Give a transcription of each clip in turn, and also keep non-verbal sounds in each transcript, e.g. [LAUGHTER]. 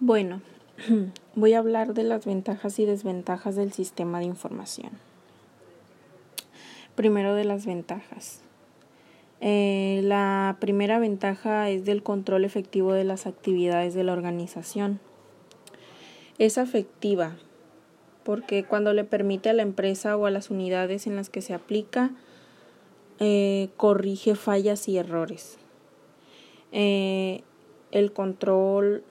Bueno, [CLEARS THROAT] voy a hablar de las ventajas y desventajas del sistema de información. Primero de las ventajas. Eh, la primera ventaja es del control efectivo de las actividades de la organización. Es afectiva porque cuando le permite a la empresa o a las unidades en las que se aplica, eh, corrige fallas y errores. Eh, el control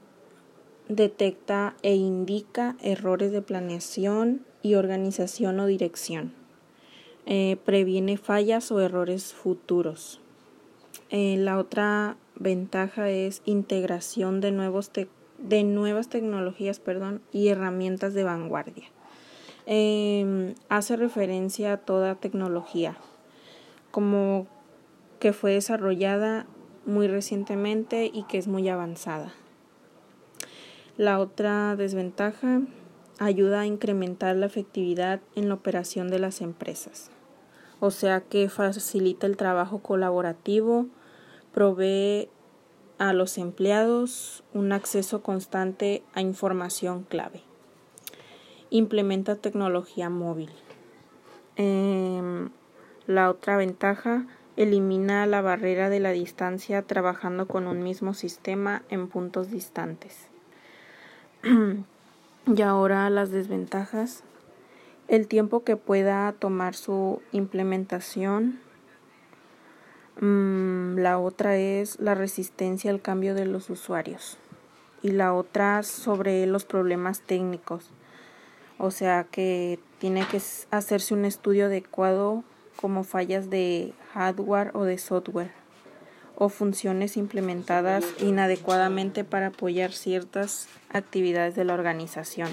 detecta e indica errores de planeación y organización o dirección. Eh, previene fallas o errores futuros. Eh, la otra ventaja es integración de, nuevos de nuevas tecnologías perdón, y herramientas de vanguardia. Em, hace referencia a toda tecnología, como que fue desarrollada muy recientemente y que es muy avanzada. La otra desventaja ayuda a incrementar la efectividad en la operación de las empresas. O sea que facilita el trabajo colaborativo, provee a los empleados un acceso constante a información clave. Implementa tecnología móvil. Em, la otra ventaja elimina la barrera de la distancia trabajando con un mismo sistema en puntos distantes. [CLEARS THROAT] y ahora las desventajas. El tiempo que pueda tomar su implementación. Mm, la otra es la resistencia al cambio de los usuarios. Y la otra sobre los problemas técnicos. O sea que tiene que hacerse un estudio adecuado como fallas de hardware o de software o funciones implementadas inadecuadamente para apoyar ciertas actividades de la organización.